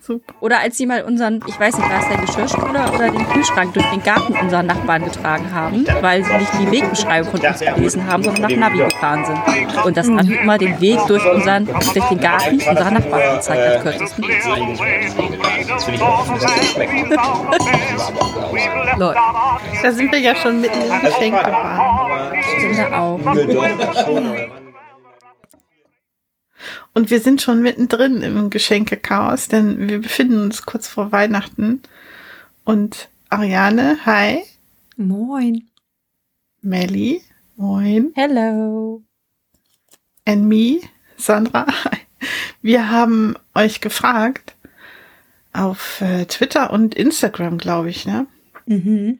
super. Oder als sie mal unseren, ich weiß nicht, war es der Geschirrspüler oder den Kühlschrank durch den Garten unserer Nachbarn getragen haben, weil sie nicht die Wegbeschreibung von uns gelesen haben, sondern nach Navi gefahren sind. Und das Navi immer den Weg durch unseren, durch den Garten unserer Nachbarn gezeigt hat, kürzesten. Leute. Da sind wir ja schon mitten im Geschenk gefahren. Sind wir auch. Und wir sind schon mittendrin im Geschenkechaos, denn wir befinden uns kurz vor Weihnachten. Und Ariane, hi. Moin. Melly, moin. Hello. And me, Sandra, hi. Wir haben euch gefragt auf äh, Twitter und Instagram, glaube ich, ne? Mhm.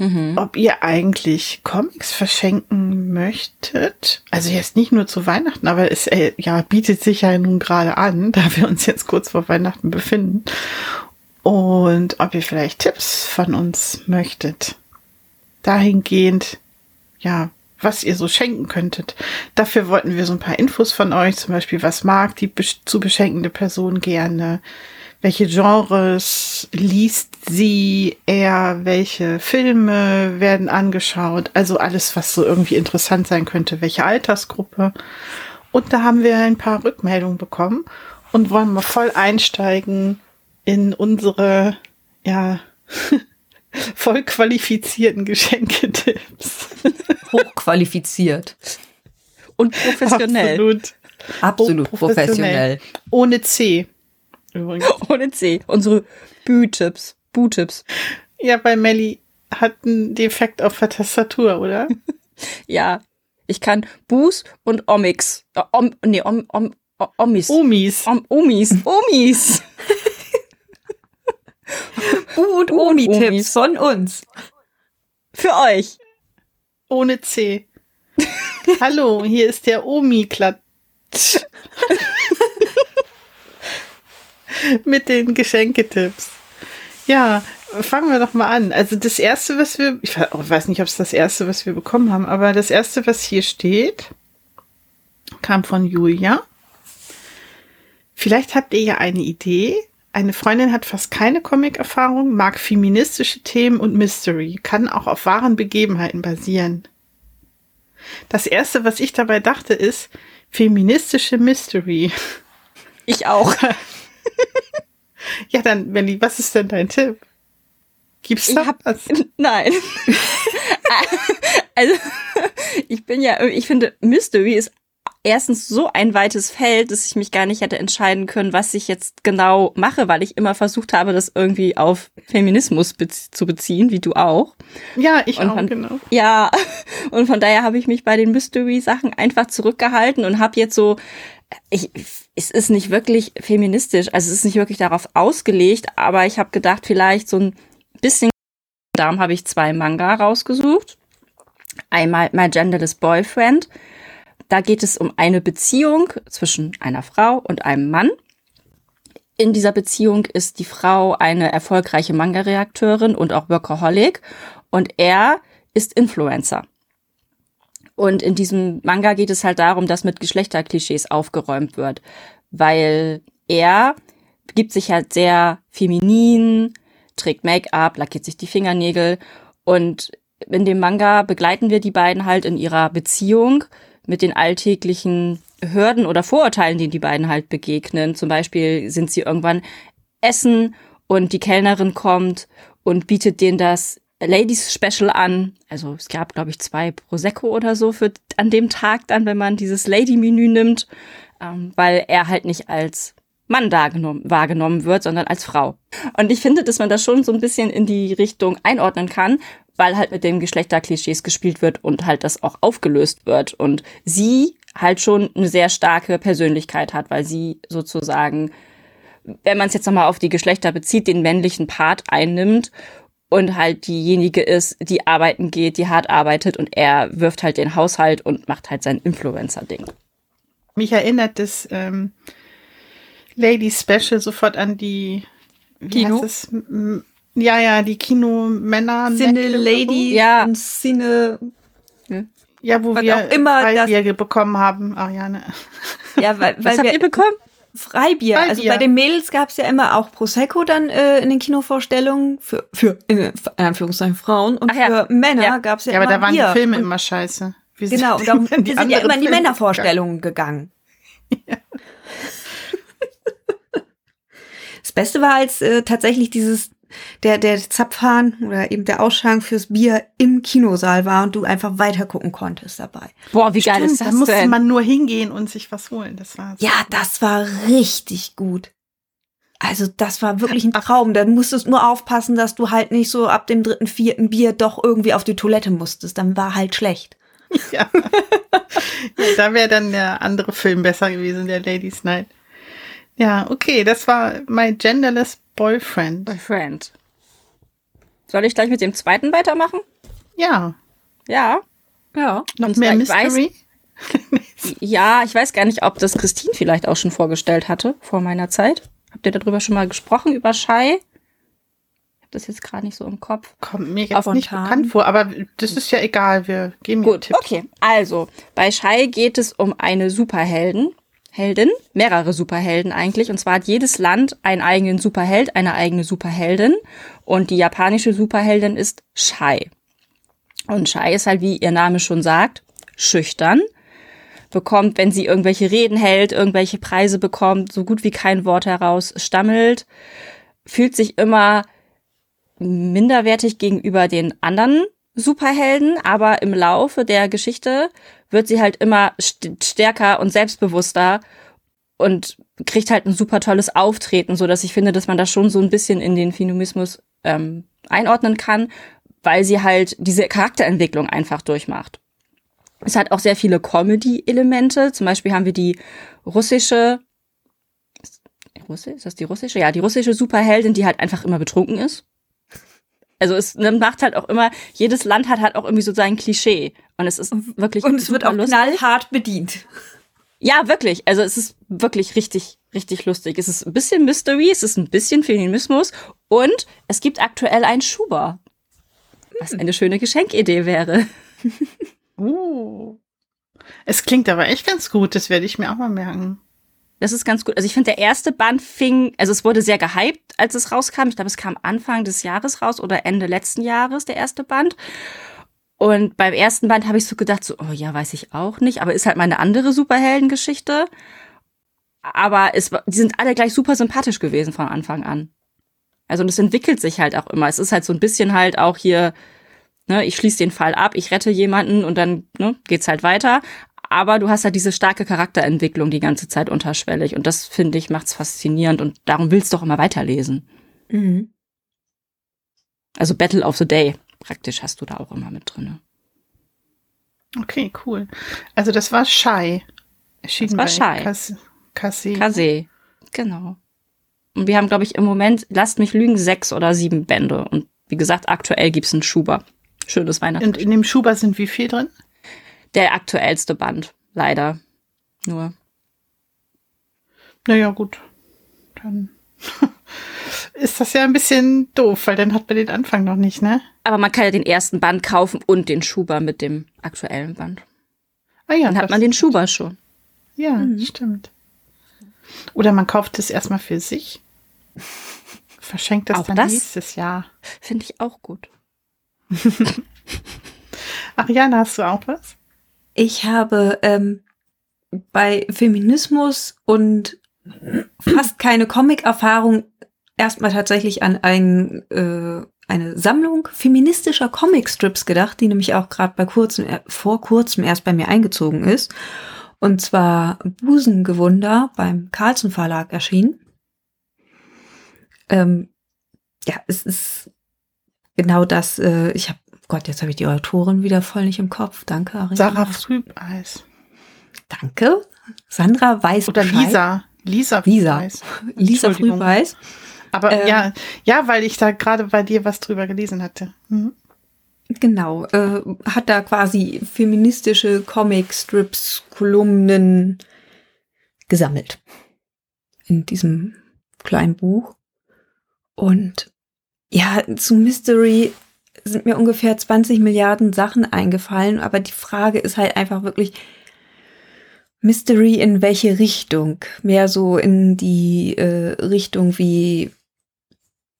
Mhm. ob ihr eigentlich Comics verschenken möchtet. Also jetzt nicht nur zu Weihnachten, aber es äh, ja, bietet sich ja nun gerade an, da wir uns jetzt kurz vor Weihnachten befinden. Und ob ihr vielleicht Tipps von uns möchtet. Dahingehend, ja, was ihr so schenken könntet. Dafür wollten wir so ein paar Infos von euch, zum Beispiel, was mag die zu beschenkende Person gerne? Welche Genres liest sie eher? Welche Filme werden angeschaut? Also alles, was so irgendwie interessant sein könnte. Welche Altersgruppe? Und da haben wir ein paar Rückmeldungen bekommen und wollen mal voll einsteigen in unsere, ja, voll qualifizierten Geschenketipps. Hochqualifiziert. Und professionell. Absolut. Absolut Hochprofessionell. professionell. Ohne C. Übrigens. Ohne C. Unsere Bü-Tipps. Bu-Tipps. Ja, bei Melly hat einen Defekt auf der Tastatur, oder? Ja. Ich kann Buß und Omix. Äh, Om, nee, Om, Om, Omis. Omis. Om, Omis. Omis. Und Omis. Omi-Tipps von uns. Für euch. Ohne C. Hallo, hier ist der Omi-Klatsch. Mit den Geschenketipps. Ja, fangen wir doch mal an. Also das erste, was wir, ich ich weiß nicht, ob es das erste, was wir bekommen haben, aber das erste, was hier steht, kam von Julia. Vielleicht habt ihr ja eine Idee. Eine Freundin hat fast keine Comic-Erfahrung, mag feministische Themen und Mystery, kann auch auf wahren Begebenheiten basieren. Das erste, was ich dabei dachte, ist feministische Mystery. Ich auch. Ja, dann, Melly, was ist denn dein Tipp? Gibt's Ich da hab, was? nein. also, ich bin ja, ich finde, Mystery ist erstens so ein weites Feld, dass ich mich gar nicht hätte entscheiden können, was ich jetzt genau mache, weil ich immer versucht habe, das irgendwie auf Feminismus bez zu beziehen, wie du auch. Ja, ich Und auch, von- genau. Ja, und von daher habe ich mich bei den Mystery-Sachen einfach zurückgehalten und habe jetzt so, ich, es ist nicht wirklich feministisch, also es ist nicht wirklich darauf ausgelegt, aber ich habe gedacht, vielleicht so ein bisschen, darum habe ich zwei Manga rausgesucht. Einmal My Genderless Boyfriend. Da geht es um eine Beziehung zwischen einer Frau und einem Mann. In dieser Beziehung ist die Frau eine erfolgreiche Manga-Redakteurin und auch Workaholic und er ist Influencer. Und in diesem Manga geht es halt darum, dass mit Geschlechterklischees aufgeräumt wird, weil er gibt sich halt sehr feminin, trägt Make-up, lackiert sich die Fingernägel und in dem Manga begleiten wir die beiden halt in ihrer Beziehung mit den alltäglichen Hürden oder Vorurteilen, denen die beiden halt begegnen. Zum Beispiel sind sie irgendwann essen und die Kellnerin kommt und bietet denen das Ladies Special an. Also es gab, glaube ich, zwei Prosecco oder so für an dem Tag dann, wenn man dieses Lady-Menü nimmt, ähm, weil er halt nicht als Mann wahrgenommen, wird, sondern als Frau. Und ich finde, dass man das schon so ein bisschen in die Richtung einordnen kann, weil halt mit den Geschlechterklischees gespielt wird und halt das auch aufgelöst wird. Und sie halt schon eine sehr starke Persönlichkeit hat, weil sie sozusagen, wenn man es jetzt nochmal auf die Geschlechter bezieht, den männlichen Part einnimmt und halt diejenige ist, die arbeiten geht, die hart arbeitet und er wirft halt den Haushalt und macht halt sein Influencer-Ding. Mich erinnert das ähm, Lady Special sofort an die wie Kino? Ja, ja, die Kinomänner. Cine Lady Ja. und Cine. Ja, wo was wir auch immer das- Freibier bekommen haben, Ariane. Ja, weil, Was weil habt wir, ihr bekommen? Freibier. Freibier. Also bei den Mädels gab's ja immer auch Prosecco dann äh, in den Kinovorstellungen für, für in Anführungszeichen Frauen und Ach ja. für Männer Ja. gab's ja, Ja, aber immer da waren Bier. die Filme und, immer scheiße. Wir Genau, und darum, wir sind ja immer in die Männervorstellungen gegangen. Das Beste war, als äh, tatsächlich dieses der der Zapfhahn oder eben der Ausschank fürs Bier im Kinosaal war und du einfach weiter gucken konntest dabei. Boah, wie geil Stimmt, ist da das musste denn? man nur hingehen und sich was holen. Das war Ja, das war richtig gut. Also das war wirklich ein Traum. Da musstest nur aufpassen, dass du halt nicht so ab dem dritten, vierten Bier doch irgendwie auf die Toilette musstest. Dann war halt schlecht. Ja. ja, da wäre dann der andere Film besser gewesen, der Ladies Night. Ja, okay, das war My Genderless Boyfriend. Boyfriend. Soll ich gleich mit dem zweiten weitermachen? Ja, Ja. Ja. noch Und mehr ich weiß- Mystery. Ja, ich weiß gar nicht, ob das Christine vielleicht auch schon vorgestellt hatte vor meiner Zeit. Habt ihr darüber schon mal gesprochen, über Shai? Ich habe das jetzt gerade nicht so im Kopf. Kommt mir jetzt Auf nicht bekannt vor, aber das ist ja egal, wir geben Gut, Tipps. okay. Also, bei Shai geht es um eine Superhelden. Heldin, mehrere Superhelden eigentlich. Und zwar hat jedes Land einen eigenen Superheld, eine eigene Superheldin. Und die japanische Superheldin ist Shai. Und Shai ist halt, wie ihr Name schon sagt, schüchtern. Bekommt, wenn sie irgendwelche Reden hält, irgendwelche Preise bekommt, so gut wie kein Wort heraus, stammelt, fühlt sich immer minderwertig gegenüber den anderen Superhelden, aber im Laufe der Geschichte wird sie halt immer st stärker und selbstbewusster und kriegt halt ein super tolles Auftreten, so dass ich finde, dass man das schon so ein bisschen in den Feminismus ähm, einordnen kann, weil sie halt diese Charakterentwicklung einfach durchmacht. Es hat auch sehr viele Comedy-Elemente. Zum Beispiel haben wir die russische, Russi- ist das die russische? Ja, die russische Superheldin, die halt einfach immer betrunken ist. Also es macht halt auch immer, jedes Land hat halt auch irgendwie so sein Klischee. Und es ist wirklich Und es wird auch lustig. knallhart bedient. Ja, wirklich. Also es ist wirklich richtig, richtig lustig. Es ist ein bisschen Mystery, es ist ein bisschen Feminismus und es gibt aktuell einen Schuber. Was eine schöne Geschenkidee wäre. Uh. Es klingt aber echt ganz gut, das werde ich mir auch mal merken. Das ist ganz gut. Also ich finde, der erste Band fing, also es wurde sehr gehypt, als es rauskam. Ich glaube, es kam Anfang des Jahres raus oder Ende letzten Jahres, der erste Band. Und beim ersten Band habe ich so gedacht, so, oh ja, weiß ich auch nicht, aber ist halt mal eine andere Superheldengeschichte. Aber es, die sind alle gleich super sympathisch gewesen von Anfang an. Also und es entwickelt sich halt auch immer. Es ist halt so ein bisschen halt auch hier, ne, ich schließe den Fall ab, ich rette jemanden und dann ne, geht's halt weiter. Aber du hast halt diese starke Charakterentwicklung die ganze Zeit unterschwellig. Und das, finde ich, macht's faszinierend. Und darum willst du doch immer weiterlesen. Mhm. Also Battle of the Day praktisch hast du da auch immer mit drinne. Okay, cool. Also das war Shy. Erschienen Das war bei Shy. Kas Kasse. Kase. Genau. Und wir haben, glaube ich, im Moment, lasst mich lügen, sechs oder sieben Bände. Und wie gesagt, aktuell gibt's einen Schuber. Schönes Weihnachten. Und in dem Schuber sind wie viel drin? Der aktuellste Band, leider. Nur. Naja, gut. Dann ist das ja ein bisschen doof, weil dann hat man den Anfang noch nicht, ne? Aber man kann ja den ersten Band kaufen und den Schuber mit dem aktuellen Band. Ah ja, Dann hat man den Schuber schon. Ja, Mhm. stimmt. Oder man kauft es erstmal für sich. Verschenkt das Auch dann das? nächstes Jahr. Finde ich auch gut. Ariana, hast du auch was? Ich habe ähm, bei Feminismus und fast keine Comic-Erfahrung erstmal tatsächlich an ein, äh, eine Sammlung feministischer Comicstrips gedacht, die nämlich auch gerade bei kurzem, äh, vor kurzem erst bei mir eingezogen ist. Und zwar Busengewunder beim Carlsen Verlag erschienen. Ähm, ja, es ist genau das, äh, ich habe, Gott, jetzt habe ich die Autorin wieder voll nicht im Kopf. Danke, Ariana. Sarah Frübeis. Danke. Sandra weiß Oder Bescheid. Lisa. Lisa Lisa. Frübeis. Lisa Entschuldigung. Frühweiß. Aber Ähm. ja, ja, weil ich da gerade bei dir was drüber gelesen hatte. Mhm. Genau. Äh, hat da quasi feministische Comic-Strips, Kolumnen gesammelt. In diesem kleinen Buch. Und ja, zu Mystery sind mir ungefähr 20 Milliarden Sachen eingefallen, aber die Frage ist halt einfach wirklich, Mystery in welche Richtung? Mehr so in die äh, Richtung wie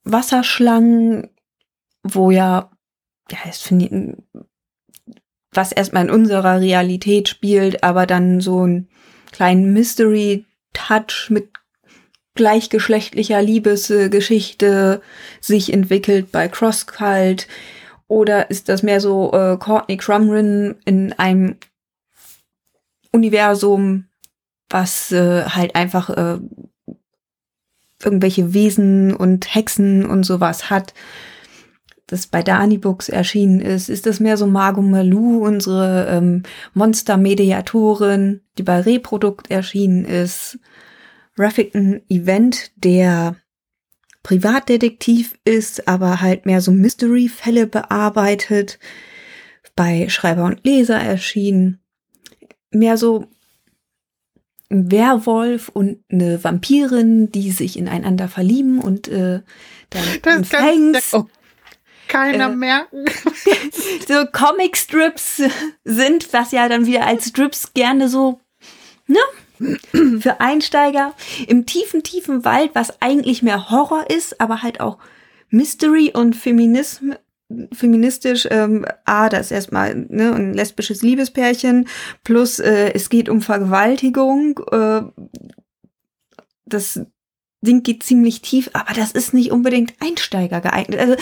Wasserschlangen, wo ja, ja, es finde was erstmal in unserer Realität spielt, aber dann so einen kleinen Mystery-Touch mit gleichgeschlechtlicher Liebesgeschichte sich entwickelt bei Crosscult? Oder ist das mehr so äh, Courtney Crumrin in einem Universum, was äh, halt einfach äh, irgendwelche Wesen und Hexen und sowas hat, das bei Dani Books erschienen ist, ist das mehr so Margot Malou, unsere ähm, Monster-Mediatorin, die bei Reprodukt erschienen ist. Raffican Event, der Privatdetektiv ist, aber halt mehr so Mystery-Fälle bearbeitet, bei Schreiber und Leser erschienen. Mehr so ein Werwolf und eine Vampirin, die sich ineinander verlieben und äh, dann das Fangs. Oh, keiner äh, merken. so Comic-Strips sind, was ja dann wieder als Strips gerne so, ne? Für Einsteiger im tiefen, tiefen Wald, was eigentlich mehr Horror ist, aber halt auch Mystery und Feminismus feministisch, ähm, ah, das ist erstmal ne, ein lesbisches Liebespärchen, plus äh, es geht um Vergewaltigung. Äh, das Ding geht ziemlich tief, aber das ist nicht unbedingt Einsteiger geeignet. Also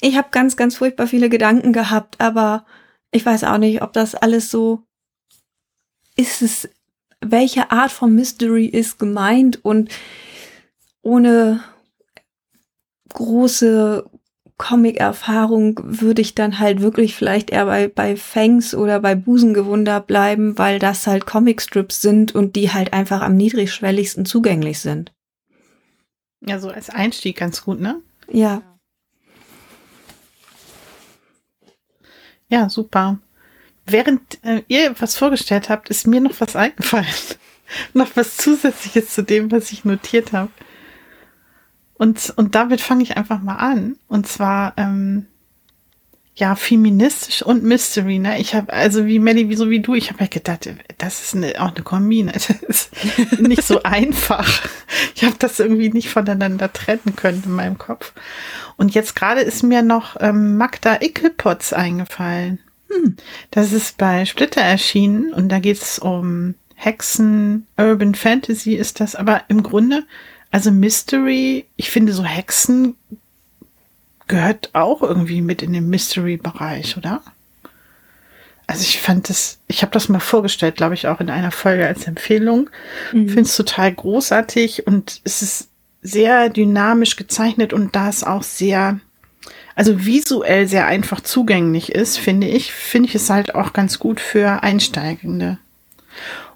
ich habe ganz, ganz furchtbar viele Gedanken gehabt, aber ich weiß auch nicht, ob das alles so ist es, welche Art von Mystery ist gemeint und ohne große Comic-Erfahrung würde ich dann halt wirklich vielleicht eher bei, bei Fangs oder bei Busengewunder bleiben, weil das halt Comic-Strips sind und die halt einfach am niedrigschwelligsten zugänglich sind. Ja, so als Einstieg ganz gut, ne? Ja. Ja, super. Während äh, ihr was vorgestellt habt, ist mir noch was eingefallen. noch was Zusätzliches zu dem, was ich notiert habe. Und, und damit fange ich einfach mal an. Und zwar, ähm, ja, feministisch und Mystery, ne? Ich habe, also wie Melly, wie so wie du, ich habe ja gedacht, das ist eine, auch eine Kombine. Das ist nicht so einfach. Ich habe das irgendwie nicht voneinander trennen können in meinem Kopf. Und jetzt gerade ist mir noch ähm, Magda Ickelpotz eingefallen. Hm. Das ist bei Splitter erschienen und da geht es um Hexen, Urban Fantasy ist das, aber im Grunde also Mystery, ich finde so Hexen gehört auch irgendwie mit in den Mystery-Bereich, oder? Also ich fand das, ich habe das mal vorgestellt, glaube ich, auch in einer Folge als Empfehlung. Mhm. Finde es total großartig und es ist sehr dynamisch gezeichnet und da es auch sehr, also visuell sehr einfach zugänglich ist, finde ich, finde ich es halt auch ganz gut für Einsteigende.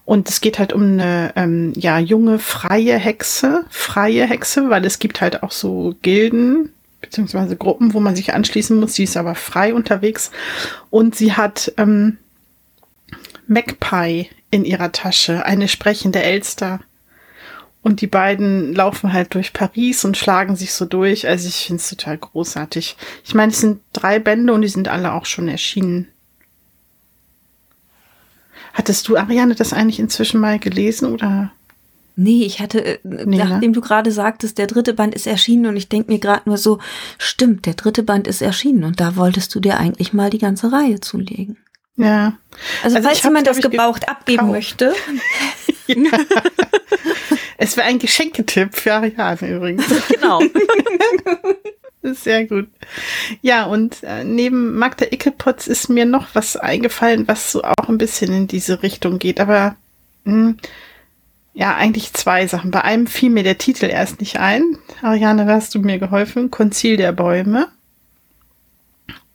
Und es geht halt um eine ähm, ja, junge, freie Hexe, freie Hexe, weil es gibt halt auch so Gilden, beziehungsweise Gruppen, wo man sich anschließen muss. Sie ist aber frei unterwegs. Und sie hat ähm, Magpie in ihrer Tasche, eine sprechende Elster. Und die beiden laufen halt durch Paris und schlagen sich so durch. Also ich finde es total großartig. Ich meine, es sind drei Bände und die sind alle auch schon erschienen. Hattest du, Ariane, das eigentlich inzwischen mal gelesen oder? Nee, ich hatte, äh, nee, ne? nachdem ne? du gerade sagtest, der dritte Band ist erschienen und ich denke mir gerade nur so, stimmt, der dritte Band ist erschienen und da wolltest du dir eigentlich mal die ganze Reihe zulegen. Ja. Also, also falls jemand das gebraucht ge abgeben möchte. es wäre ein Geschenketipp für Ariane übrigens. Genau. Sehr gut. Ja, und äh, neben Magda Ickelpotz ist mir noch was eingefallen, was so auch ein bisschen in diese Richtung geht. Aber mh, hm, ja, eigentlich zwei Sachen. Bei einem fiel mir der Titel erst nicht ein. Ariane, da hast du mir geholfen. Konzil der Bäume.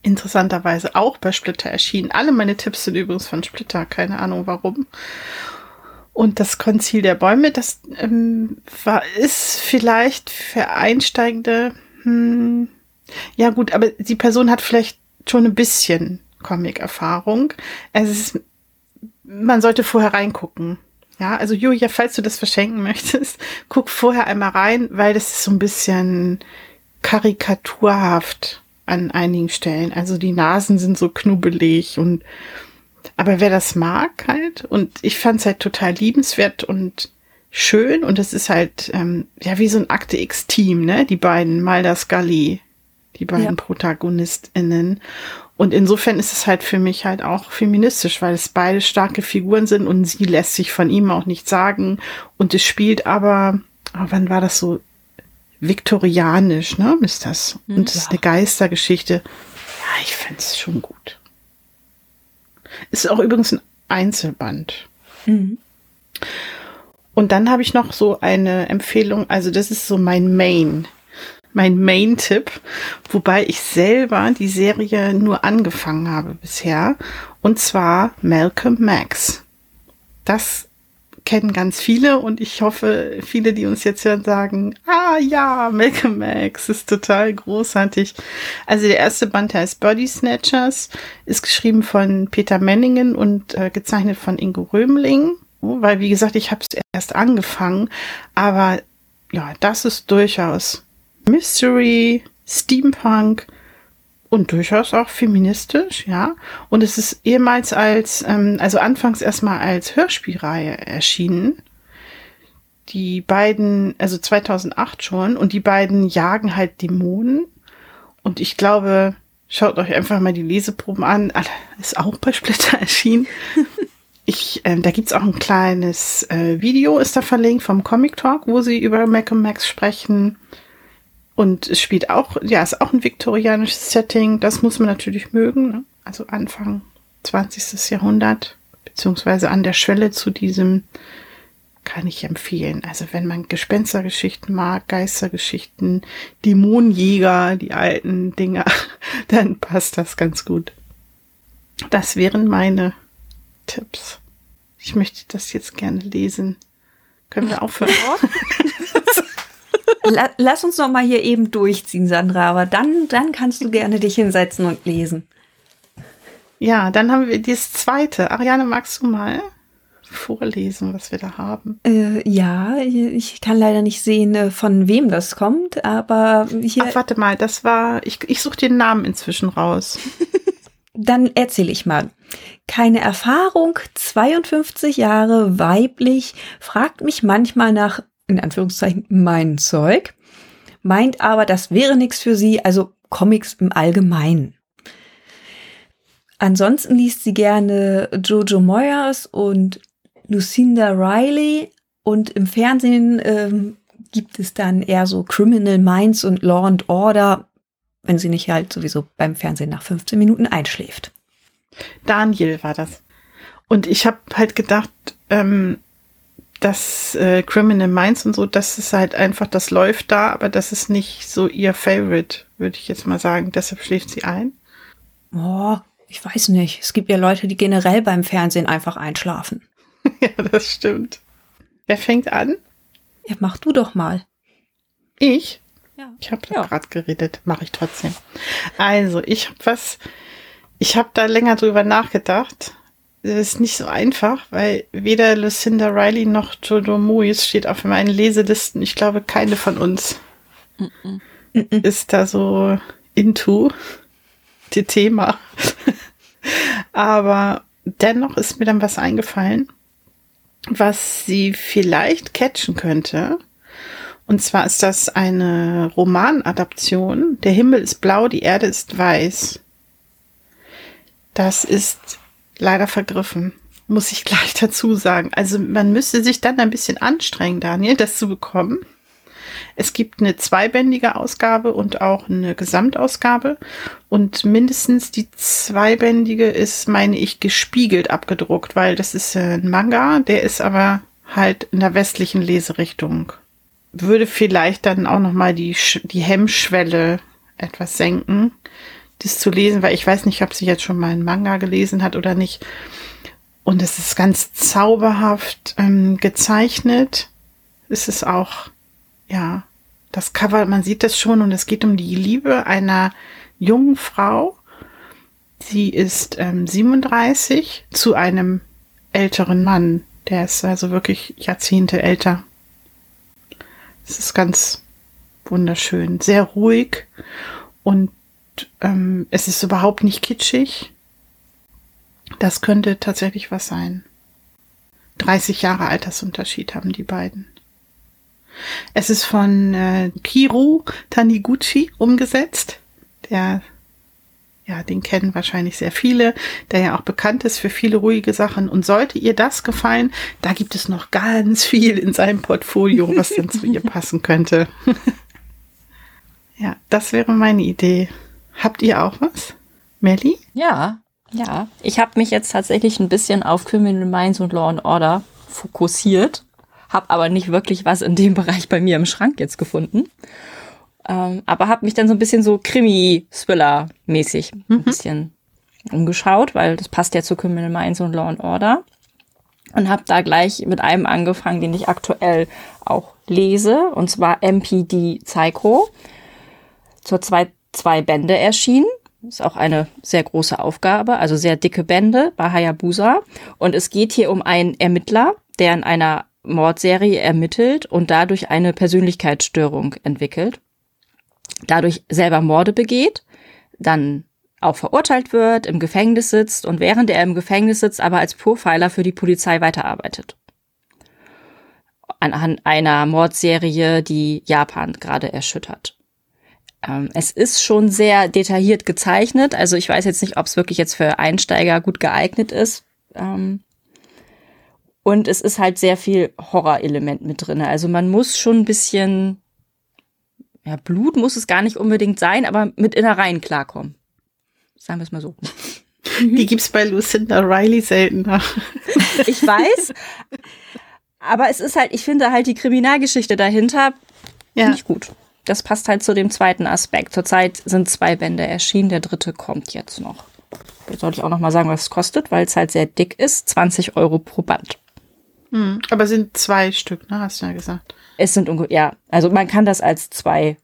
Interessanterweise auch bei Splitter erschienen. Alle meine Tipps sind übrigens von Splitter, keine Ahnung warum. Und das Konzil der Bäume, das ähm, war, ist vielleicht für Einsteigende hm, ja gut, aber die Person hat vielleicht schon ein bisschen Comic-Erfahrung. Es ist, man sollte vorher reingucken. Ja, also Julia, falls du das verschenken möchtest, guck vorher einmal rein, weil das ist so ein bisschen karikaturhaft an einigen Stellen. Also die Nasen sind so knubbelig und aber wer das mag halt, und ich fand es halt total liebenswert und schön, und es ist halt, ähm, ja, wie so ein Akte X-Team, ne? Die beiden, Malda Scully, die beiden ja. ProtagonistInnen. Und insofern ist es halt für mich halt auch feministisch, weil es beide starke Figuren sind und sie lässt sich von ihm auch nichts sagen. Und es spielt aber, oh, wann war das so? Viktorianisch, ne? Ist das. Und es ja. ist eine Geistergeschichte. Ja, ich finde es schon gut. Ist auch übrigens ein Einzelband. Mhm. Und dann habe ich noch so eine Empfehlung, also das ist so mein Main, mein Main-Tipp, wobei ich selber die Serie nur angefangen habe bisher, und zwar Malcolm Max. Das kennen ganz viele und ich hoffe, viele, die uns jetzt hören, sagen, ah ja, Malcolm Max ist total großartig. Also der erste Band heißt Body Snatchers, ist geschrieben von Peter Menningen und äh, gezeichnet von Ingo Römling, oh, weil wie gesagt, ich habe es erst angefangen, aber ja, das ist durchaus Mystery, Steampunk, und durchaus auch feministisch, ja. Und es ist ehemals als, ähm, also anfangs erstmal als Hörspielreihe erschienen. Die beiden, also 2008 schon, und die beiden jagen halt Dämonen. Und ich glaube, schaut euch einfach mal die Leseproben an. Ist auch bei Splitter erschienen. Ich, äh, da gibt's auch ein kleines äh, Video, ist da verlinkt vom Comic Talk, wo sie über Mac und Max sprechen. Und es spielt auch, ja, ist auch ein viktorianisches Setting. Das muss man natürlich mögen. Ne? Also Anfang 20. Jahrhundert, beziehungsweise an der Schwelle zu diesem kann ich empfehlen. Also wenn man Gespenstergeschichten mag, Geistergeschichten, Dämonenjäger, die alten Dinger, dann passt das ganz gut. Das wären meine Tipps. Ich möchte das jetzt gerne lesen. Können wir aufhören? La lass uns noch mal hier eben durchziehen, Sandra, aber dann, dann kannst du gerne dich hinsetzen und lesen. Ja, dann haben wir das zweite. Ariane, magst du mal vorlesen, was wir da haben? Äh, ja, ich kann leider nicht sehen, äh, von wem das kommt, aber hier. Ach, warte mal, das war, ich, ich suche den Namen inzwischen raus. dann erzähle ich mal. Keine Erfahrung, 52 Jahre, weiblich, fragt mich manchmal nach in Anführungszeichen mein Zeug, meint aber, das wäre nichts für sie, also Comics im Allgemeinen. Ansonsten liest sie gerne Jojo Moyers und Lucinda Riley und im Fernsehen ähm, gibt es dann eher so Criminal Minds und Law and Order, wenn sie nicht halt sowieso beim Fernsehen nach 15 Minuten einschläft. Daniel war das. Und ich habe halt gedacht, ähm, das äh, Criminal Minds und so, das ist halt einfach, das läuft da, aber das ist nicht so ihr Favorite, würde ich jetzt mal sagen. Deshalb schläft sie ein. Oh, ich weiß nicht. Es gibt ja Leute, die generell beim Fernsehen einfach einschlafen. ja, das stimmt. Wer fängt an? Ja, mach du doch mal. Ich? Ja. Ich habe ja. gerade geredet, mache ich trotzdem. Also, ich habe was, ich habe da länger drüber nachgedacht ist nicht so einfach, weil weder Lucinda Riley noch Jojo Moyes steht auf meinen Leselisten. Ich glaube, keine von uns mm -mm. ist da so into die Thema. Aber dennoch ist mir dann was eingefallen, was sie vielleicht catchen könnte. Und zwar ist das eine Romanadaption. Der Himmel ist blau, die Erde ist weiß. Das ist leider vergriffen. Muss ich gleich dazu sagen. Also man müsste sich dann ein bisschen anstrengen, Daniel, das zu bekommen. Es gibt eine zweibändige Ausgabe und auch eine Gesamtausgabe. Und mindestens die zweibändige ist, meine ich, gespiegelt abgedruckt, weil das ist ein Manga, der ist aber halt in der westlichen Leserichtung. Würde vielleicht dann auch nochmal die, die Hemmschwelle etwas senken das zu lesen, weil ich weiß nicht, ob sie jetzt schon mal einen Manga gelesen hat oder nicht. Und es ist ganz zauberhaft ähm, gezeichnet. Es ist auch, ja, das Cover, man sieht das schon und es geht um die Liebe einer jungen Frau. Sie ist ähm, 37 zu einem älteren Mann. Der ist also wirklich Jahrzehnte älter. Es ist ganz wunderschön, sehr ruhig und ähm, es ist überhaupt nicht kitschig. Das könnte tatsächlich was sein. 30 Jahre Altersunterschied haben die beiden. Es ist von äh, Kiro Taniguchi umgesetzt. Der, ja, den kennen wahrscheinlich sehr viele, der ja auch bekannt ist für viele ruhige Sachen. Und sollte ihr das gefallen, da gibt es noch ganz viel in seinem Portfolio, was denn zu ihr passen könnte. ja, das wäre meine Idee. Habt ihr auch was? Melly? Ja, ja. Ich habe mich jetzt tatsächlich ein bisschen auf Criminal Minds und Law and Order fokussiert habe aber nicht wirklich was in dem Bereich bei mir im Schrank jetzt gefunden. Ähm, aber habe mich dann so ein bisschen so Krimi-Thriller-mäßig mhm. ein bisschen umgeschaut, weil das passt ja zu Criminal Minds und Law and Order. Und habe da gleich mit einem angefangen, den ich aktuell auch lese, und zwar MPD Psycho. Zur zwei, zwei Bände erschienen. Ist auch eine sehr große Aufgabe, also sehr dicke Bände bei Hayabusa. Und es geht hier um einen Ermittler, der in einer Mordserie ermittelt und dadurch eine Persönlichkeitsstörung entwickelt, dadurch selber Morde begeht, dann auch verurteilt wird, im Gefängnis sitzt und während er im Gefängnis sitzt, aber als Profiler für die Polizei weiterarbeitet. Anhand einer Mordserie, die Japan gerade erschüttert. Ähm, es ist schon sehr detailliert gezeichnet, also ich weiß jetzt nicht, ob es wirklich jetzt für Einsteiger gut geeignet ist. Ähm, und es ist halt sehr viel Horrorelement mit drin. Also man muss schon ein bisschen, ja, Blut muss es gar nicht unbedingt sein, aber mit Innereien klarkommen. Sagen wir es mal so. Die gibt's bei Lucinda Riley seltener. Ich weiß. Aber es ist halt, ich finde halt die Kriminalgeschichte dahinter ja. nicht gut. Das passt halt zu dem zweiten Aspekt. Zurzeit sind zwei Bände erschienen, der dritte kommt jetzt noch. Jetzt sollte ich auch noch mal sagen, was es kostet, weil es halt sehr dick ist. 20 Euro pro Band. Hm, aber sind zwei Stück, ne? Hast du ja gesagt. Es sind ungefähr, ja. Also man kann das als zwei,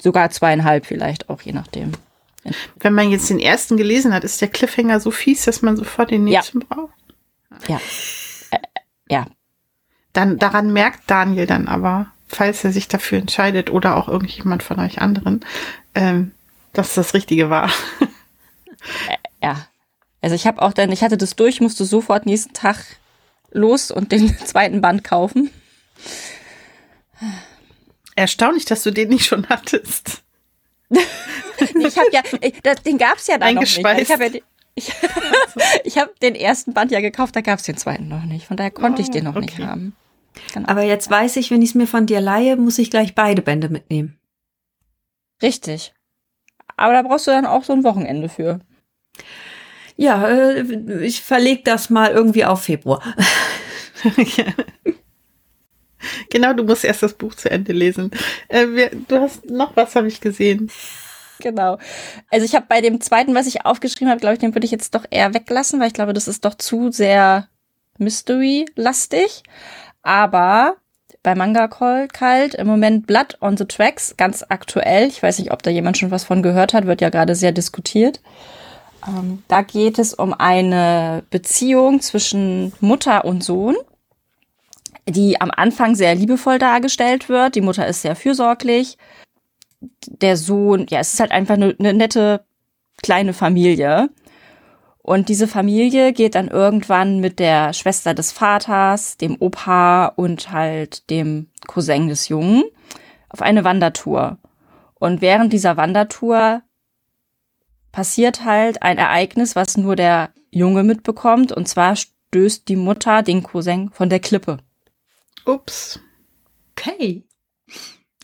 sogar zweieinhalb vielleicht auch, je nachdem. Wenn man jetzt den ersten gelesen hat, ist der Cliffhanger so fies, dass man sofort den nächsten ja. braucht. Ja. Äh, ja. Dann, daran merkt Daniel dann aber, falls er sich dafür entscheidet oder auch irgendjemand von euch anderen, ähm, dass das Richtige war. Äh, ja. Also ich habe auch dann, ich hatte das durch, musste sofort nächsten Tag los und den zweiten Band kaufen. Erstaunlich, dass du den nicht schon hattest. ich habe ja, ich, das, den gab's ja da noch nicht. Ich habe ja ich, ich habe den ersten Band ja gekauft, da gab's den zweiten noch nicht. Von daher konnte oh, ich den noch okay. nicht haben. Genau. Aber jetzt weiß ich, wenn ich es mir von dir leihe, muss ich gleich beide Bände mitnehmen. Richtig. Aber da brauchst du dann auch so ein Wochenende für. Ja, äh, ich verlege das mal irgendwie auf Februar. genau, du musst erst das Buch zu Ende lesen. Äh, wir, du hast noch was, habe ich gesehen. Genau. Also ich habe bei dem zweiten, was ich aufgeschrieben habe, glaube ich, den würde ich jetzt doch eher weglassen, weil ich glaube, das ist doch zu sehr Mystery-lastig. Aber bei Manga Kalt im Moment Blood on the Tracks, ganz aktuell. Ich weiß nicht, ob da jemand schon was von gehört hat, wird ja gerade sehr diskutiert. Ähm, da geht es um eine Beziehung zwischen Mutter und Sohn, die am Anfang sehr liebevoll dargestellt wird. Die Mutter ist sehr fürsorglich. Der Sohn, ja, es ist halt einfach eine, eine nette kleine Familie. Und diese Familie geht dann irgendwann mit der Schwester des Vaters, dem Opa und halt dem Cousin des Jungen auf eine Wandertour. Und während dieser Wandertour passiert halt ein Ereignis, was nur der Junge mitbekommt. Und zwar stößt die Mutter den Cousin von der Klippe. Ups. Okay.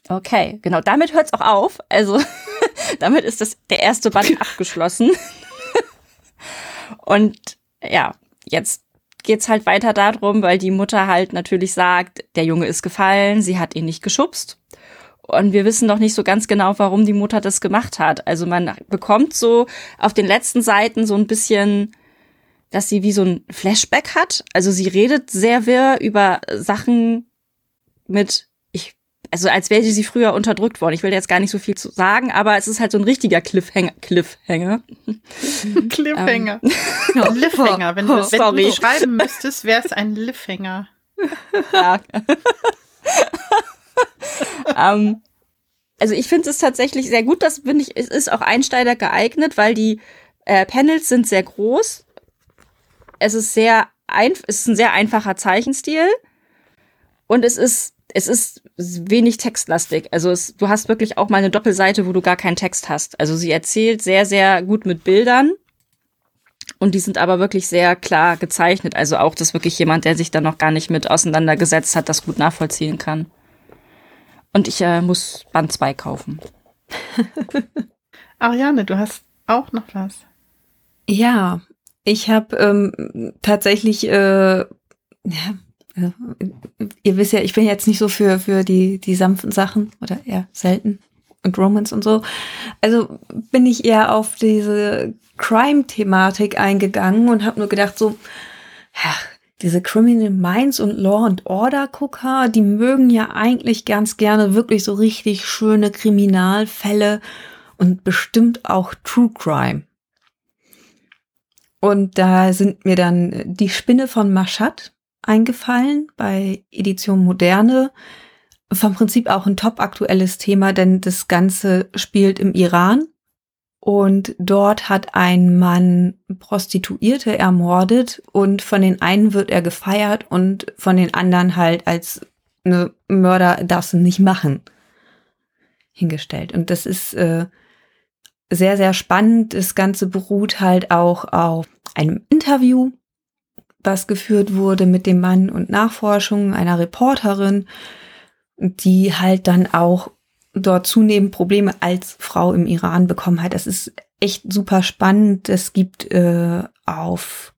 Okay, genau. Damit hört's auch auf. Also damit ist das der erste Band abgeschlossen. Und ja, jetzt geht's halt weiter darum, weil die Mutter halt natürlich sagt, der Junge ist gefallen, sie hat ihn nicht geschubst. Und wir wissen noch nicht so ganz genau, warum die Mutter das gemacht hat. Also man bekommt so auf den letzten Seiten so ein bisschen, dass sie wie so ein Flashback hat. Also sie redet sehr wirr über Sachen mit, also als wäre sie früher unterdrückt worden. Ich will jetzt gar nicht so viel zu sagen, aber es ist halt so ein richtiger Cliffhanger. Cliffhanger. Cliffhanger. ähm. Cliffhanger. Wenn, du, wenn du schreiben müsstest, wäre es ein Cliffhanger. Ja. ähm, also ich finde es tatsächlich sehr gut, das finde ich, es ist auch Einsteiger geeignet, weil die äh, Panels sind sehr groß. es ist sehr ein, es ist ein sehr einfacher Zeichenstil und es ist es ist wenig textlastig. Also es, du hast wirklich auch mal eine Doppelseite, wo du gar keinen Text hast. Also sie erzählt sehr, sehr gut mit Bildern. Und die sind aber wirklich sehr klar gezeichnet. Also auch, dass wirklich jemand, der sich da noch gar nicht mit auseinandergesetzt hat, das gut nachvollziehen kann. Und ich äh, muss Band 2 kaufen. Ariane, du hast auch noch was. Ja, ich habe ähm, tatsächlich, äh, ja, äh, ihr wisst ja, ich bin jetzt nicht so für, für die, die sanften Sachen oder eher selten und Romance und so. Also bin ich eher auf diese Crime-Thematik eingegangen und habe nur gedacht, so, ja, diese Criminal Minds und Law and Order Gucker, die mögen ja eigentlich ganz gerne wirklich so richtig schöne Kriminalfälle und bestimmt auch True Crime. Und da sind mir dann die Spinne von Maschat eingefallen bei Edition Moderne. Vom Prinzip auch ein top aktuelles Thema, denn das Ganze spielt im Iran. Und dort hat ein Mann Prostituierte ermordet und von den einen wird er gefeiert und von den anderen halt als eine Mörder das nicht machen hingestellt. Und das ist äh, sehr, sehr spannend. Das Ganze beruht halt auch auf einem Interview, was geführt wurde mit dem Mann und Nachforschungen einer Reporterin, die halt dann auch dort zunehmend Probleme als Frau im Iran bekommen hat. Das ist echt super spannend. Es gibt äh, auf,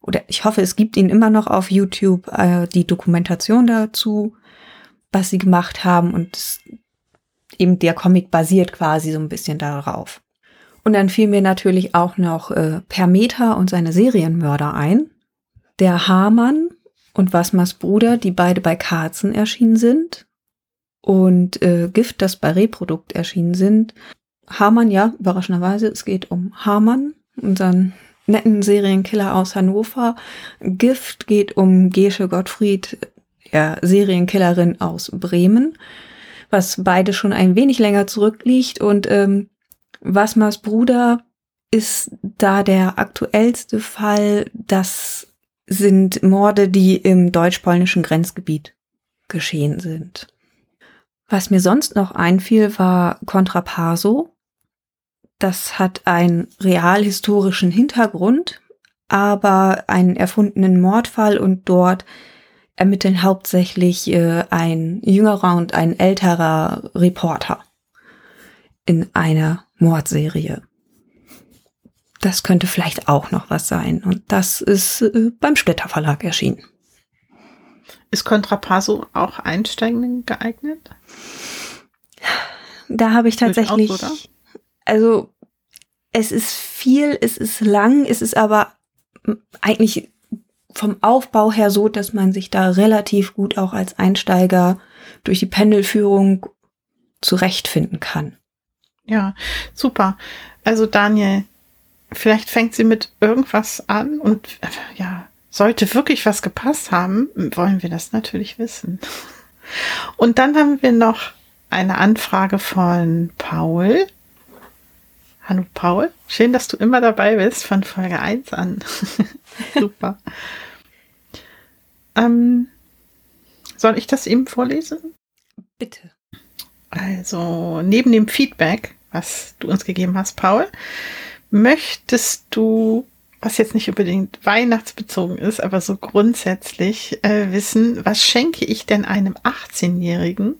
oder ich hoffe, es gibt ihn immer noch auf YouTube, äh, die Dokumentation dazu, was sie gemacht haben. Und eben der Comic basiert quasi so ein bisschen darauf. Und dann fiel mir natürlich auch noch äh, Permeter und seine Serienmörder ein. Der Hamann und Wasmers Bruder, die beide bei Karzen erschienen sind. Und äh, Gift, das bei Reprodukt erschienen sind. Hamann, ja, überraschenderweise, es geht um Hamann, unseren netten Serienkiller aus Hannover. Gift geht um Gesche Gottfried, ja, Serienkillerin aus Bremen was beide schon ein wenig länger zurückliegt. Und ähm, Wasmers Bruder ist da der aktuellste Fall. Das sind Morde, die im deutsch-polnischen Grenzgebiet geschehen sind. Was mir sonst noch einfiel, war Contrapaso. Das hat einen realhistorischen Hintergrund, aber einen erfundenen Mordfall und dort ermitteln hauptsächlich äh, ein jüngerer und ein älterer Reporter in einer Mordserie. Das könnte vielleicht auch noch was sein. Und das ist äh, beim Splitter Verlag erschienen. Ist Contrapasso auch Einsteigenden geeignet? Da habe ich tatsächlich. Aus, also, es ist viel, es ist lang, es ist aber eigentlich vom Aufbau her so, dass man sich da relativ gut auch als Einsteiger durch die Pendelführung zurechtfinden kann. Ja, super. Also Daniel, vielleicht fängt sie mit irgendwas an und ja, sollte wirklich was gepasst haben, wollen wir das natürlich wissen. Und dann haben wir noch eine Anfrage von Paul. Hallo Paul, schön, dass du immer dabei bist von Folge 1 an. Super. ähm, soll ich das eben vorlesen? Bitte. Also, neben dem Feedback, was du uns gegeben hast, Paul, möchtest du, was jetzt nicht unbedingt weihnachtsbezogen ist, aber so grundsätzlich äh, wissen, was schenke ich denn einem 18-Jährigen,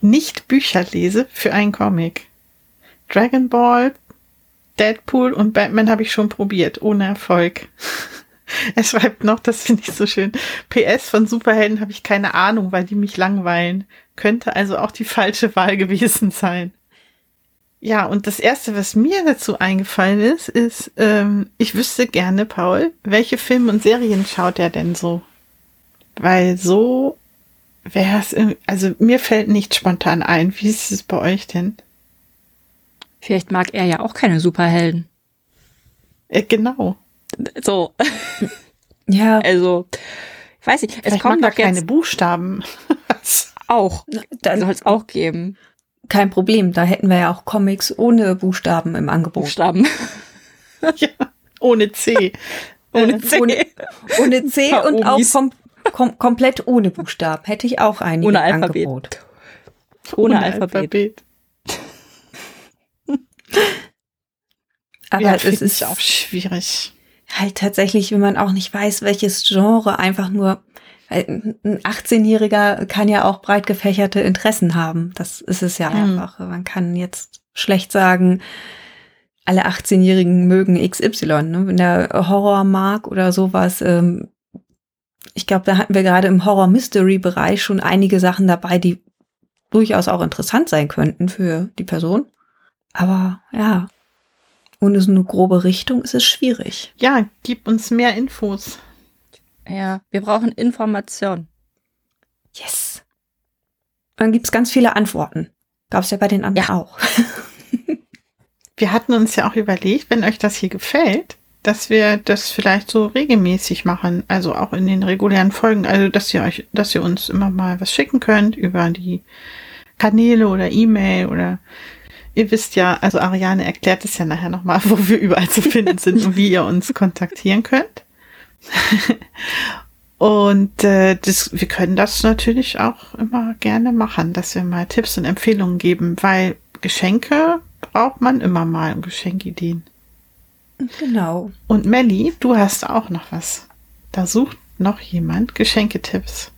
nicht Bücher lese, für einen Comic? Dragon Ball, Deadpool und Batman habe ich schon probiert, ohne Erfolg. Er schreibt noch, das finde ich so schön. PS von Superhelden habe ich keine Ahnung, weil die mich langweilen. Könnte also auch die falsche Wahl gewesen sein. Ja, und das erste, was mir dazu eingefallen ist, ist, ähm, ich wüsste gerne, Paul, welche Filme und Serien schaut er denn so? Weil so wäre es, also mir fällt nicht spontan ein. Wie ist es bei euch denn? Vielleicht mag er ja auch keine Superhelden. Äh, genau. So. Ja. Also, ich weiß nicht. Es kommen doch keine Buchstaben. auch. Da soll es auch geben. Kein Problem. Da hätten wir ja auch Comics ohne Buchstaben im Angebot. Buchstaben. ja, ohne C. Ohne C. Ohne, ohne C und auch kom kom komplett ohne Buchstaben. Hätte ich auch einige Ohne Alphabet. Angebot. Ohne Alphabet. Aber ja, es ist auch schwierig. halt tatsächlich, wenn man auch nicht weiß, welches Genre einfach nur ein 18-Jähriger kann ja auch breit gefächerte Interessen haben. Das ist es ja Mhm. einfach. Man kann jetzt schlecht sagen, alle 18-Jährigen mögen XY. Ne? Wenn der Horror mag oder sowas. Ähm, ich glaube, da hatten wir gerade im Horror-Mystery-Bereich schon einige Sachen dabei, die durchaus auch interessant sein könnten für die Person. Aber ja, ohne so eine grobe Richtung ist es schwierig. Ja, gib uns mehr Infos. Ja, wir brauchen Information. Yes. Und dann gibt's ganz viele Antworten. Gab's ja bei den anderen Ja. auch. Wir hatten uns ja auch überlegt, wenn euch das hier gefällt, dass wir das vielleicht so regelmäßig machen, also auch in den regulären Folgen, also dass ihr euch, dass ihr uns immer mal was schicken könnt über die Kanäle oder E-Mail oder ihr wisst ja, also Ariane erklärt es ja nachher nochmal, wo wir überall zu finden sind und wie ihr uns kontaktieren könnt. Und äh, das, wir können das natürlich auch immer gerne machen, dass wir mal Tipps und Empfehlungen geben, weil Geschenke braucht man immer mal und Geschenkideen. Genau. Und Melli, du hast auch noch was. Da sucht noch jemand Geschenketipps.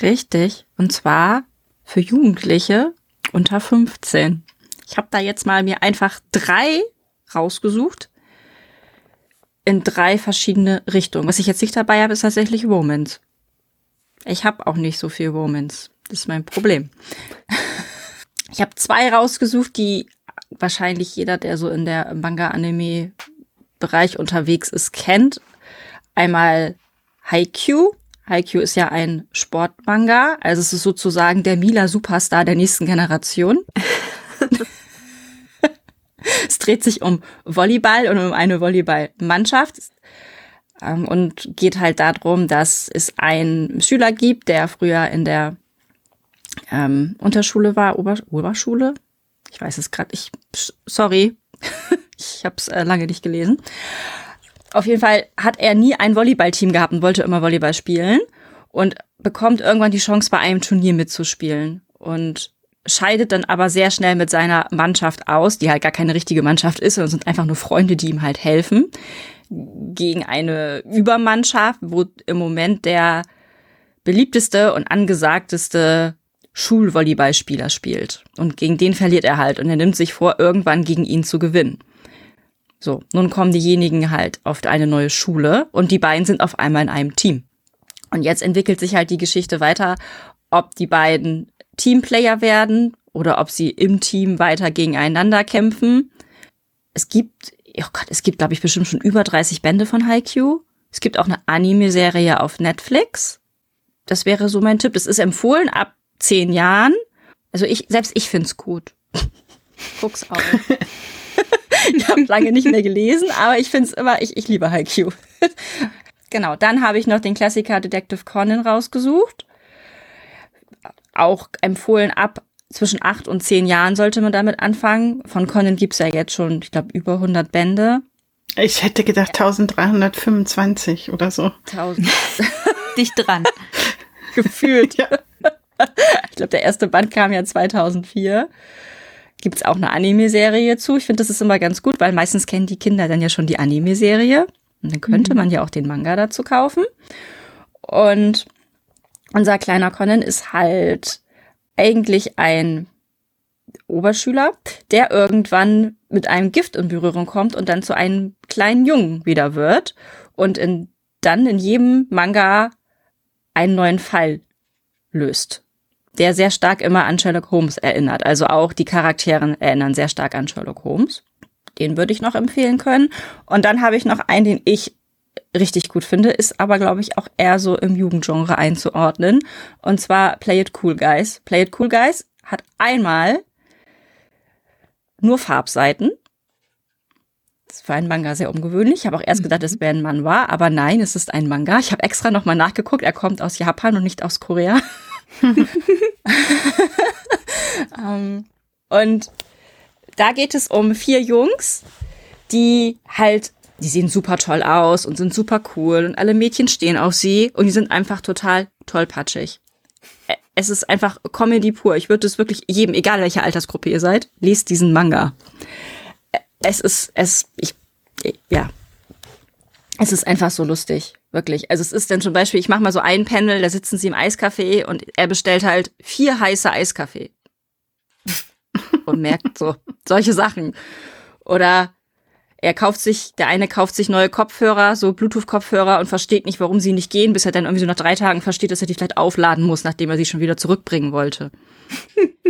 Richtig. Und zwar für Jugendliche unter 15. Ich habe da jetzt mal mir einfach drei rausgesucht. In drei verschiedene Richtungen. Was ich jetzt nicht dabei habe, ist tatsächlich Romance. Ich habe auch nicht so viel Romance. Das ist mein Problem. Ich habe zwei rausgesucht, die wahrscheinlich jeder, der so in der Manga-Anime-Bereich unterwegs ist, kennt. Einmal Haikyuu. Haikyuu ist ja ein Sportmanga, also es ist sozusagen der Mila Superstar der nächsten Generation. es dreht sich um Volleyball und um eine Volleyballmannschaft ähm, und geht halt darum, dass es einen Schüler gibt, der früher in der ähm, Unterschule war, Ober Oberschule. Ich weiß es gerade. Ich sorry, ich habe es äh, lange nicht gelesen. Auf jeden Fall hat er nie ein Volleyballteam gehabt und wollte immer Volleyball spielen und bekommt irgendwann die Chance, bei einem Turnier mitzuspielen und scheidet dann aber sehr schnell mit seiner Mannschaft aus, die halt gar keine richtige Mannschaft ist, sondern sind einfach nur Freunde, die ihm halt helfen, gegen eine Übermannschaft, wo im Moment der beliebteste und angesagteste Schulvolleyballspieler spielt. Und gegen den verliert er halt und er nimmt sich vor, irgendwann gegen ihn zu gewinnen. So, nun kommen diejenigen halt auf eine neue Schule und die beiden sind auf einmal in einem Team. Und jetzt entwickelt sich halt die Geschichte weiter, ob die beiden Teamplayer werden oder ob sie im Team weiter gegeneinander kämpfen. Es gibt, oh Gott, es gibt, glaube ich, bestimmt schon über 30 Bände von Haikyuu. Es gibt auch eine Anime-Serie auf Netflix. Das wäre so mein Tipp. Das ist empfohlen ab zehn Jahren. Also ich, selbst ich find's gut. Guck's auch. ich habe lange nicht mehr gelesen, aber ich find's immer, ich, ich liebe Haikyuu. genau, dann habe ich noch den Klassiker Detective Conan rausgesucht. Auch empfohlen ab zwischen acht und zehn Jahren sollte man damit anfangen. Von Conan gibt's ja jetzt schon, ich glaube, über 100 Bände. Ich hätte gedacht 1325 oder so. 1000 Dicht dran. gefühlt. Ja. Ich glaube, der erste Band kam ja 2004. Gibt's auch eine Anime-Serie zu. Ich finde, das ist immer ganz gut, weil meistens kennen die Kinder dann ja schon die Anime-Serie. Und dann könnte man ja auch den Manga dazu kaufen. Und unser kleiner Conan ist halt eigentlich ein Oberschüler, der irgendwann mit einem Gift in Berührung kommt und dann zu einem kleinen Jungen wieder wird und in, dann in jedem Manga einen neuen Fall löst, der sehr stark immer an Sherlock Holmes erinnert. Also auch die Charakteren erinnern sehr stark an Sherlock Holmes. Den würde ich noch empfehlen können. Und dann habe ich noch einen, den ich richtig gut finde, ist aber, glaube ich, auch eher so im Jugendgenre einzuordnen. Und zwar Play It Cool Guys. Play It Cool Guys hat einmal nur Farbseiten. Das war ein Manga sehr ungewöhnlich. Ich habe auch erst gedacht, es wäre ein Manhwa, aber nein, es ist ein Manga. Ich habe extra nochmal nachgeguckt. Er kommt aus Japan und nicht aus Korea. ähm, und da geht es um vier Jungs, die halt die sehen super toll aus und sind super cool und alle Mädchen stehen auf sie und die sind einfach total tollpatschig. Es ist einfach Comedy pur. Ich würde es wirklich jedem, egal welche Altersgruppe ihr seid, lest diesen Manga. Es ist, es, ich, ja. Es ist einfach so lustig, wirklich. Also es ist dann zum Beispiel, ich mache mal so ein Panel, da sitzen sie im Eiscafé und er bestellt halt vier heiße Eiskaffee. und merkt so, solche Sachen. Oder er kauft sich, der eine kauft sich neue Kopfhörer, so Bluetooth-Kopfhörer und versteht nicht, warum sie nicht gehen, bis er dann irgendwie so nach drei Tagen versteht, dass er die vielleicht aufladen muss, nachdem er sie schon wieder zurückbringen wollte.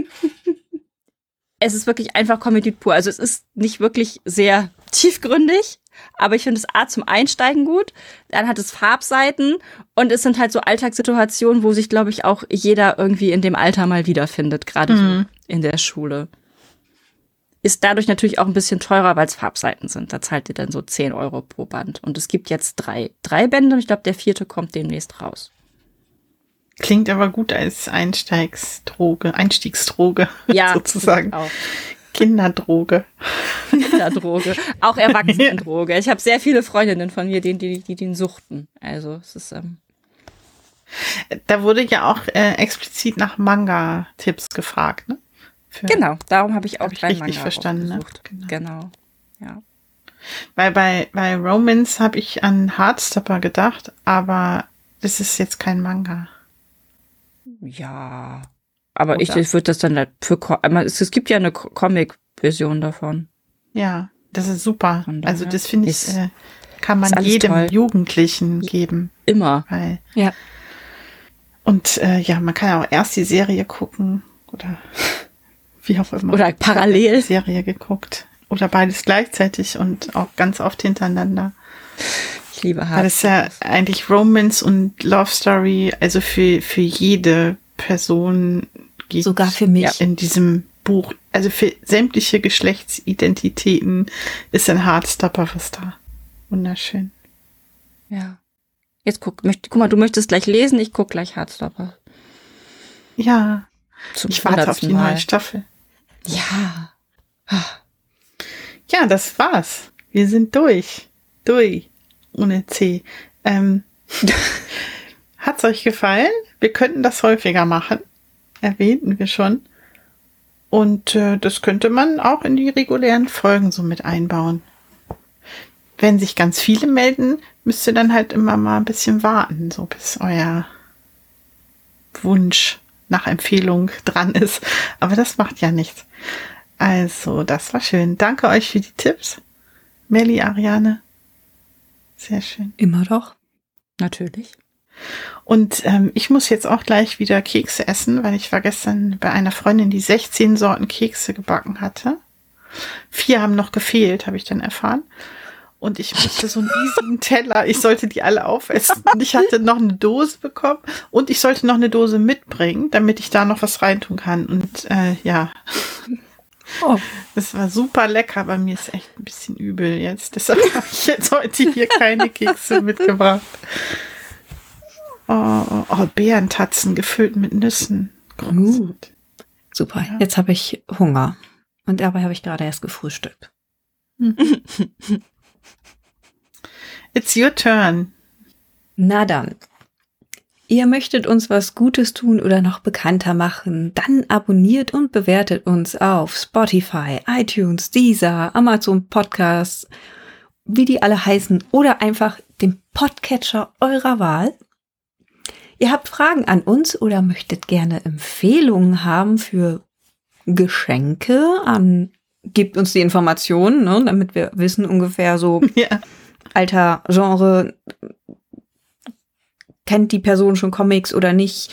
es ist wirklich einfach Comedy pur. Also es ist nicht wirklich sehr tiefgründig, aber ich finde es A zum Einsteigen gut. Dann hat es Farbseiten und es sind halt so Alltagssituationen, wo sich, glaube ich, auch jeder irgendwie in dem Alter mal wiederfindet, gerade mhm. so in der Schule. Ist dadurch natürlich auch ein bisschen teurer, weil es Farbseiten sind. Da zahlt ihr dann so 10 Euro pro Band. Und es gibt jetzt drei, drei Bände und ich glaube, der vierte kommt demnächst raus. Klingt aber gut als Einsteigsdroge, Einstiegsdroge ja, sozusagen. Auch. Kinderdroge. Kinderdroge. Auch Erwachsenendroge. Ich habe sehr viele Freundinnen von mir, die, die, die den suchten. Also es ist. Ähm da wurde ja auch äh, explizit nach Manga-Tipps gefragt, ne? Für, genau, darum habe ich auch hab ich richtig Manga verstanden. Ne? Genau. genau, ja. Weil bei, bei Romans habe ich an Hardstopper gedacht, aber das ist jetzt kein Manga. Ja, aber Oder? ich, ich würde das dann halt für, es, es gibt ja eine Comic-Version davon. Ja, das ist super. Also das finde ich, äh, kann man jedem toll. Jugendlichen geben. Immer. Weil, ja. Und äh, ja, man kann ja auch erst die Serie gucken oder wie auch immer. Oder parallel. Serie geguckt. Oder beides gleichzeitig und auch ganz oft hintereinander. Ich liebe Hard. Weil es ja eigentlich Romance und Love Story, also für, für jede Person gibt. Sogar für mich. In diesem Buch. Also für sämtliche Geschlechtsidentitäten ist ein Hardstopper was da. Wunderschön. Ja. Jetzt guck, möcht, guck mal, du möchtest gleich lesen, ich guck gleich Hardstopper. Ja. Zum ich warte auf die neue Staffel. Ja. Ja, das war's. Wir sind durch. Durch. Ohne C. Ähm, hat's euch gefallen? Wir könnten das häufiger machen. Erwähnten wir schon. Und äh, das könnte man auch in die regulären Folgen so mit einbauen. Wenn sich ganz viele melden, müsst ihr dann halt immer mal ein bisschen warten, so bis euer Wunsch nach Empfehlung dran ist. Aber das macht ja nichts. Also, das war schön. Danke euch für die Tipps. Melli, Ariane. Sehr schön. Immer doch. Natürlich. Und ähm, ich muss jetzt auch gleich wieder Kekse essen, weil ich war gestern bei einer Freundin, die 16 Sorten Kekse gebacken hatte. Vier haben noch gefehlt, habe ich dann erfahren. Und ich musste so einen riesigen Teller, ich sollte die alle aufessen. Und ich hatte noch eine Dose bekommen und ich sollte noch eine Dose mitbringen, damit ich da noch was reintun kann. Und äh, ja. Oh. Das war super lecker, aber mir ist echt ein bisschen übel jetzt. Deshalb habe ich jetzt heute hier keine Kekse mitgebracht. Oh, oh, oh Beerentatzen gefüllt mit Nüssen. Uh, super. Ja. Jetzt habe ich Hunger. Und dabei habe ich gerade erst gefrühstückt. It's your turn. Na dann. Ihr möchtet uns was Gutes tun oder noch bekannter machen, dann abonniert und bewertet uns auf Spotify, iTunes, Deezer, Amazon Podcasts, wie die alle heißen, oder einfach dem Podcatcher eurer Wahl. Ihr habt Fragen an uns oder möchtet gerne Empfehlungen haben für Geschenke an, gebt uns die Informationen, ne, damit wir wissen ungefähr so, ja. Alter, Genre, kennt die Person schon Comics oder nicht,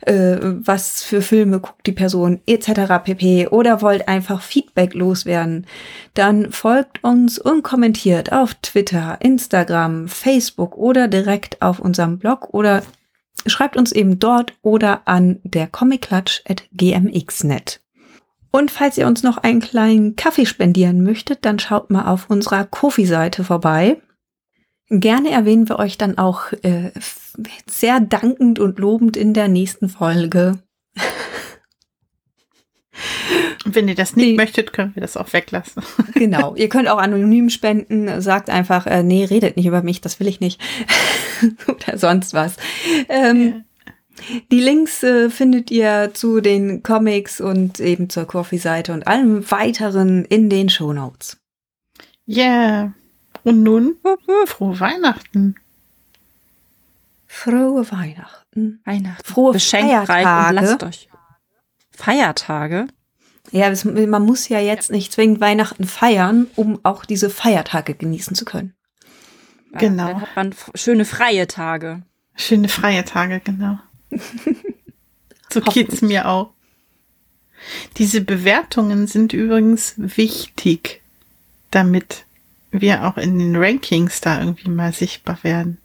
äh, was für Filme guckt die Person, etc. pp. Oder wollt einfach Feedback loswerden, dann folgt uns und kommentiert auf Twitter, Instagram, Facebook oder direkt auf unserem Blog oder schreibt uns eben dort oder an der comicclutch.gmx.net. Und falls ihr uns noch einen kleinen Kaffee spendieren möchtet, dann schaut mal auf unserer Kofi-Seite vorbei. Gerne erwähnen wir euch dann auch äh, sehr dankend und lobend in der nächsten Folge. Wenn ihr das nicht Die- möchtet, können wir das auch weglassen. Genau. Ihr könnt auch anonym spenden. Sagt einfach, äh, nee, redet nicht über mich, das will ich nicht. Oder sonst was. Ähm, Die Links äh, findet ihr zu den Comics und eben zur Coffee-Seite und allem weiteren in den Shownotes. Yeah. Und nun, frohe Weihnachten. Frohe Weihnachten. Weihnachten. Frohe Beschenkt Feiertage. und lasst euch. Feiertage? Ja, es, man muss ja jetzt nicht zwingend Weihnachten feiern, um auch diese Feiertage genießen zu können. Ja, Genau. Dann hat man schöne freie Tage. Schöne freie Tage, genau. so geht's mir auch. Diese Bewertungen sind übrigens wichtig, damit wir auch in den Rankings da irgendwie mal sichtbar werden.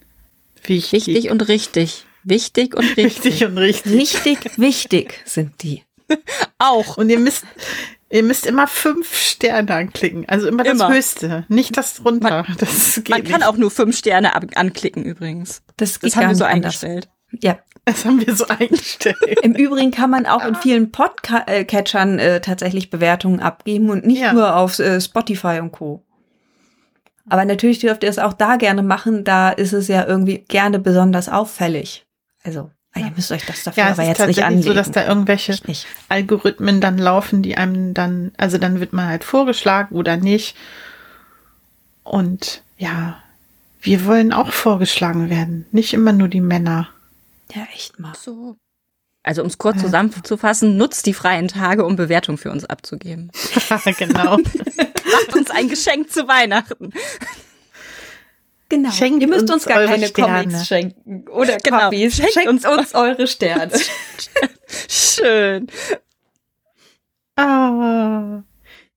Wichtig. Wichtig und richtig. Wichtig und richtig. Richtig und richtig. Richtig wichtig sind die. Auch. Und ihr müsst, ihr müsst immer fünf Sterne anklicken. Also immer das Immer. Höchste, nicht das drunter. das geht Man kann auch nur fünf Sterne ab anklicken übrigens. Das, Das haben wir so eingestellt. Ja. Das haben wir so eingestellt. Im Übrigen kann man auch in vielen Podcatchern äh, tatsächlich Bewertungen abgeben und nicht Ja. nur auf äh, Spotify und Co. Aber natürlich dürft ihr es auch da gerne machen. Da ist es ja irgendwie gerne besonders auffällig. Also, ah, ihr müsst euch das dafür Ja, es aber ist jetzt nicht tatsächlich anlegen. so, dass da irgendwelche. Algorithmen dann laufen, die einem dann, also dann wird man halt vorgeschlagen oder nicht. Und ja, wir wollen auch vorgeschlagen werden, nicht immer nur die Männer. Ja, echt mal. So. Also um es kurz Ja. zusammenzufassen, nutzt die freien Tage, um Bewertungen für uns abzugeben. genau. Macht uns ein Geschenk zu Weihnachten. Genau. Schenkt ihr müsst uns uns gar eure keine Sterne. Comics schenken oder Genau. Copies. Schenkt Schenkt, uns- uns, eure Sterne. Schön. Ah,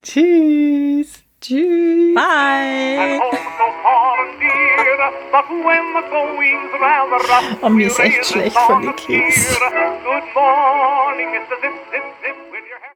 tschüss. Tschüss. Bye. Oh, mir ist echt schlecht von den Keks.